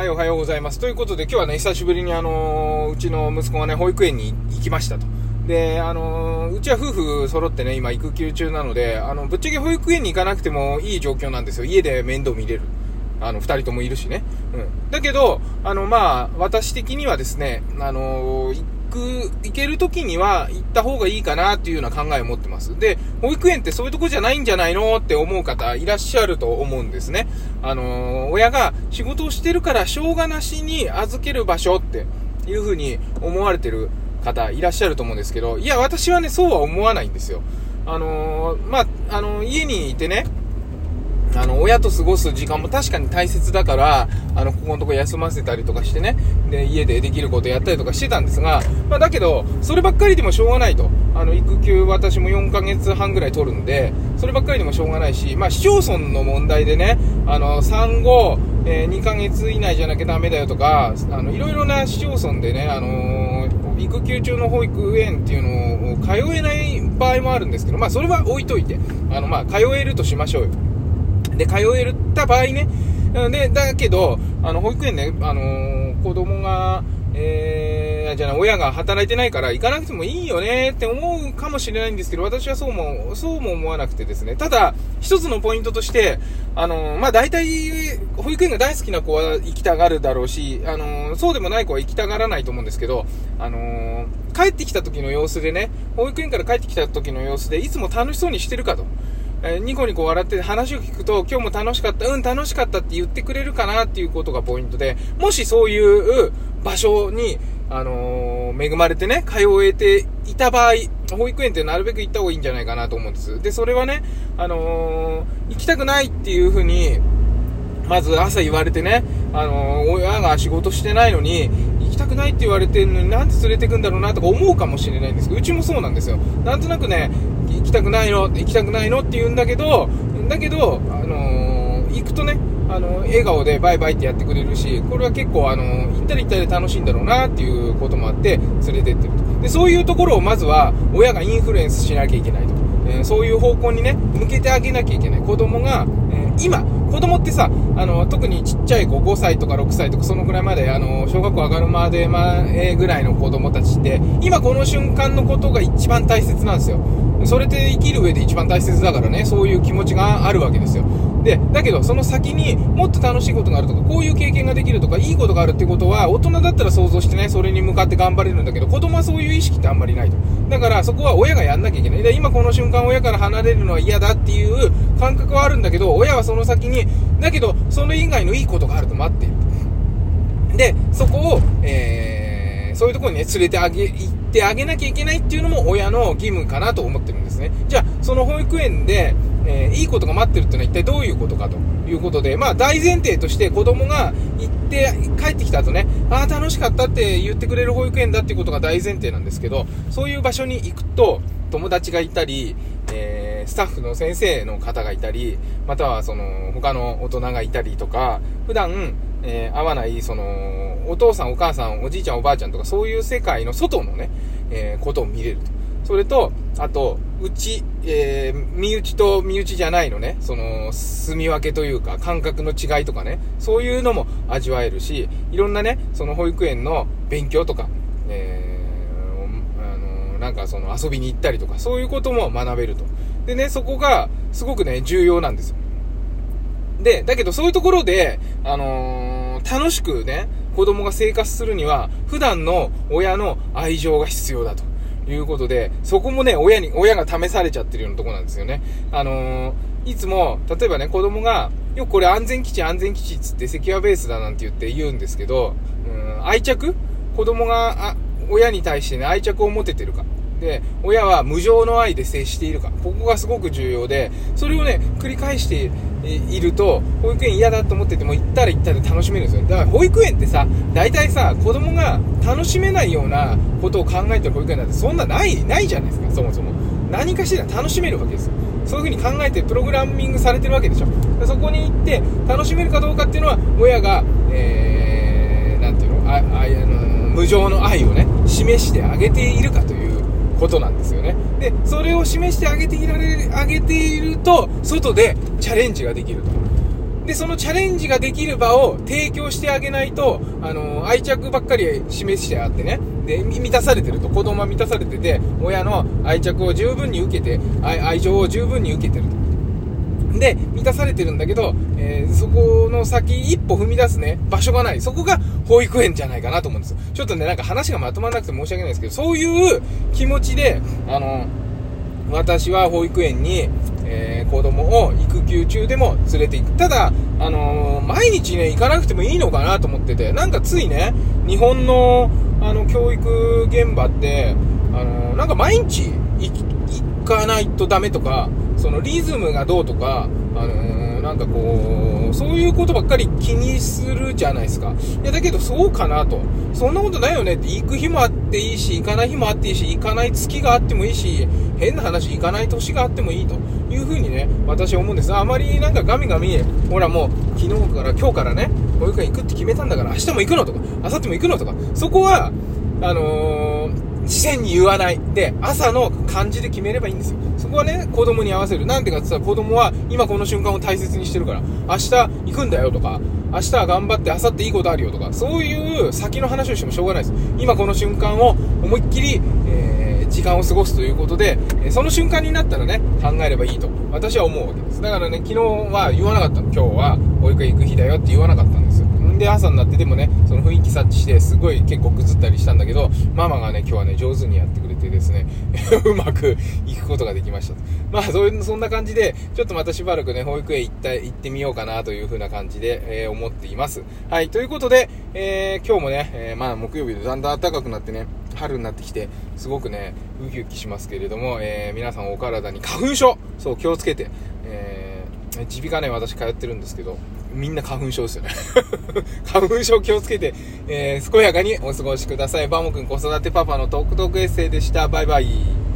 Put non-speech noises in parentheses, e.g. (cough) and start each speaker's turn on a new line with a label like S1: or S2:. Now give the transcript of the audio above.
S1: はい、おはようございます。ということで、今日はね、久しぶりにあのーうちの息子がね、保育園に行きましたと。で、あのーうちは夫婦揃ってね、今育休中なので、あの、ぶっちゃけ保育園に行かなくてもいい状況なんですよ。家で面倒見れる。あの、二人ともいるしね。うん。だけど、あの、まあ、私的にはですね、あのーく、行ける時には行った方がいいかなっていうような考えを持ってます。で、保育園ってそういうとこじゃないんじゃないのって思う方いらっしゃると思うんですね。あのー親が仕事をしてるからしょうがなしに預ける場所っていう風に思われてる方いらっしゃると思うんですけど、いや、私はね、そうは思わないんですよ。あのーまあ、あの家にいてね、あの、親と過ごす時間も確かに大切だから、あの、ここのとこ休ませたりとかしてね、で、家でできることやったりとかしてたんですが、まあ、だけど、そればっかりでもしょうがないと。あの、育休私も4ヶ月半ぐらい取るんで、そればっかりでもしょうがないし、まあ、市町村の問題でね、あの、産後、えー2ヶ月以内じゃなきゃダメだよとか、あの、いろいろな市町村でね、あのー育休中の保育園っていうのを通えない場合もあるんですけど、まあ、それは置いといて、あの、まあ、通えるとしましょうよ。で、通えた場合ね、で、だけど、あの、保育園ね、あのー子供が、えー、じゃあ、親が働いてないから行かなくてもいいよねって思うかもしれないんですけど、私はそうも、そうも思わなくてですね。ただ、一つのポイントとして、あのまあ、大体、保育園が大好きな子は行きたがるだろうし、あのそうでもない子は行きたがらないと思うんですけど、あの帰ってきた時の様子でね、保育園から帰ってきた時の様子で、いつも楽しそうにしてるかと。えニコニコ笑って話を聞くと、今日も楽しかった、うん、楽しかったって言ってくれるかなっていうことがポイントで、もしそういう場所に、あのー恵まれてね、通えていた場合、保育園ってなるべく行った方がいいんじゃないかなと思うんです。で、それはね、あのー行きたくないっていうふうに、まず朝言われてね、あの親が仕事してないのに、行きたくないって言われてるのになんで連れてくんだろうなとか思うかもしれないんですけど、うちもそうなんですよ。なんとなくね、行きたくないの、行きたくないのって言うんだけど、だけど、あのー行くとね、あの笑顔でバイバイってやってくれるし、これは結構、あの行ったり行ったりで楽しいんだろうなっていうこともあって、連れてってると。で、そういうところをまずは、親がインフルエンスしなきゃいけないと。えーそういう方向にね、向けてあげなきゃいけない。子供が、えー今、子供ってさ、あの、特にちっちゃい子、5歳とか6歳とか、そのくらいまで、あの、小学校上がるまで前ぐらいの子供たちって、今この瞬間のことが一番大切なんですよ。それって生きる上で一番大切だからね、そういう気持ちがあるわけですよ。で、だけど、その先にもっと楽しいことがあるとか、こういう経験ができるとか、いいことがあるってことは、大人だったら想像してね、それに向かって頑張れるんだけど、子供はそういう意識ってあんまりないと。だから、そこは親がやんなきゃいけない。で、今この瞬間親から離れるのは嫌だっていう感覚はあるんだけど、親はその先に、だけど、それ以外のいいことがあると待っている。で、そこを、えー、そういうところにね、連れてあげ、行ってあげなきゃいけないっていうのも親の義務かなと思ってるんですね。じゃあ、その保育園で、えーいいことが待ってるっていうのは一体どういうことかということで、まあ大前提として子供が行って帰ってきた後ね、ああ楽しかったって言ってくれる保育園だっていうことが大前提なんですけど、そういう場所に行くと友達がいたり、えースタッフの先生の方がいたり、またはその他の大人がいたりとか、普段、えー会わない、その、お父さんお母さん、おじいちゃんおばあちゃんとかそういう世界の外のね、えーことを見れると。それと、あと、うち、えー身内と身内じゃないのね、その、住み分けというか、感覚の違いとかね、そういうのも味わえるし、いろんなね、その保育園の勉強とか、えーあのなんかその遊びに行ったりとか、そういうことも学べると。でね、そこが、すごくね、重要なんですよ。で、だけどそういうところで、あのー楽しくね、子供が生活するには、普段の親の愛情が必要だということで、そこもね、親に、親が試されちゃってるようなとこなんですよね。あのーいつも、例えばね、子供が、よくこれ安全基地安全基地っつってセキュアベースだなんて言って言うんですけど、うん、愛着？子供が、親に対してね、愛着を持ててるか。で、親は無情の愛で接しているか。ここがすごく重要で、それをね、繰り返していると、保育園嫌だと思ってても、行ったら行ったら楽しめるんですよ。だから保育園ってさ、大体さ、子供が楽しめないようなことを考えてる保育園なんてそんなない、ないじゃないですか、そもそも。何かしら楽しめるわけですよ。そういう風に考えてプログラミングされてるわけでしょ。そこに行って楽しめるかどうかっていうのは、親が、えー、なんていうの、あ、あの、無情の愛をね、示してあげているかということなんですよね。で、それを示してあげていられる、あげていると、外でチャレンジができると。で、そのチャレンジができる場を提供してあげないと、あの、愛着ばっかり示してあってね、で、満たされてると、子供は満たされてて、親の愛着を十分に受けて、愛情を十分に受けてると。で、満たされてるんだけど、えー、そこの先一歩踏み出すね、場所がない。そこが保育園じゃないかなと思うんですよ。ちょっとね、なんか話がまとまらなくて申し訳ないですけど、そういう気持ちで、あの、私は保育園に、えー、子供を育休中でも連れて行く。ただ、あのー、毎日ね、行かなくてもいいのかなと思ってて、なんかついね、日本の、あの、教育現場って、あのー、なんか毎日行かないとダメとか、そのリズムがどうとか、あのー、なんかこう、そういうことばっかり気にするじゃないですか。いや、だけどそうかなと。そんなことないよねって、行く日もあっていいし、行かない日もあっていいし、行かない月があってもいいし、変な話、行かない年があってもいいというふうにね、私は思うんです。あまりなんかガミガミ、ほらもう、昨日から今日からね、保育園行くって決めたんだから、明日も行くのとか、明後日も行くのとか、そこは、あのー事前に言わない。で、朝の感じで決めればいいんですよ。そこはね、子供に合わせる。なんてかって言ったら子供は今この瞬間を大切にしてるから、明日行くんだよとか、明日は頑張って明後日いいことあるよとか、そういう先の話をしてもしょうがないです。今この瞬間を思いっきり、えー、時間を過ごすということで、その瞬間になったらね、考えればいいと、私は思うわけです。だからね、昨日は言わなかったの。今日は保育園行く日だよって言わなかったんで。朝になってでもねその雰囲気察知してすごい結構ぐずったりしたんだけどママがね今日はね上手にやってくれてですね (laughs) うまくいくことができましたまあそういうそんな感じでちょっとまたしばらくね保育園行った行ってみようかなという風な感じで、えー、思っていますはいということで、えー、今日もね、えー、まあ木曜日でだんだん暖かくなってね春になってきてすごくねウキウキしますけれども、え皆さんお体に花粉症そう気をつけて、え耳鼻科ね私通ってるんですけどみんな花粉症ですよね (laughs) 花粉症気をつけて、えー、健やかにお過ごしください。バモくん子育てパパのトークトークエッセイでした。バイバイ。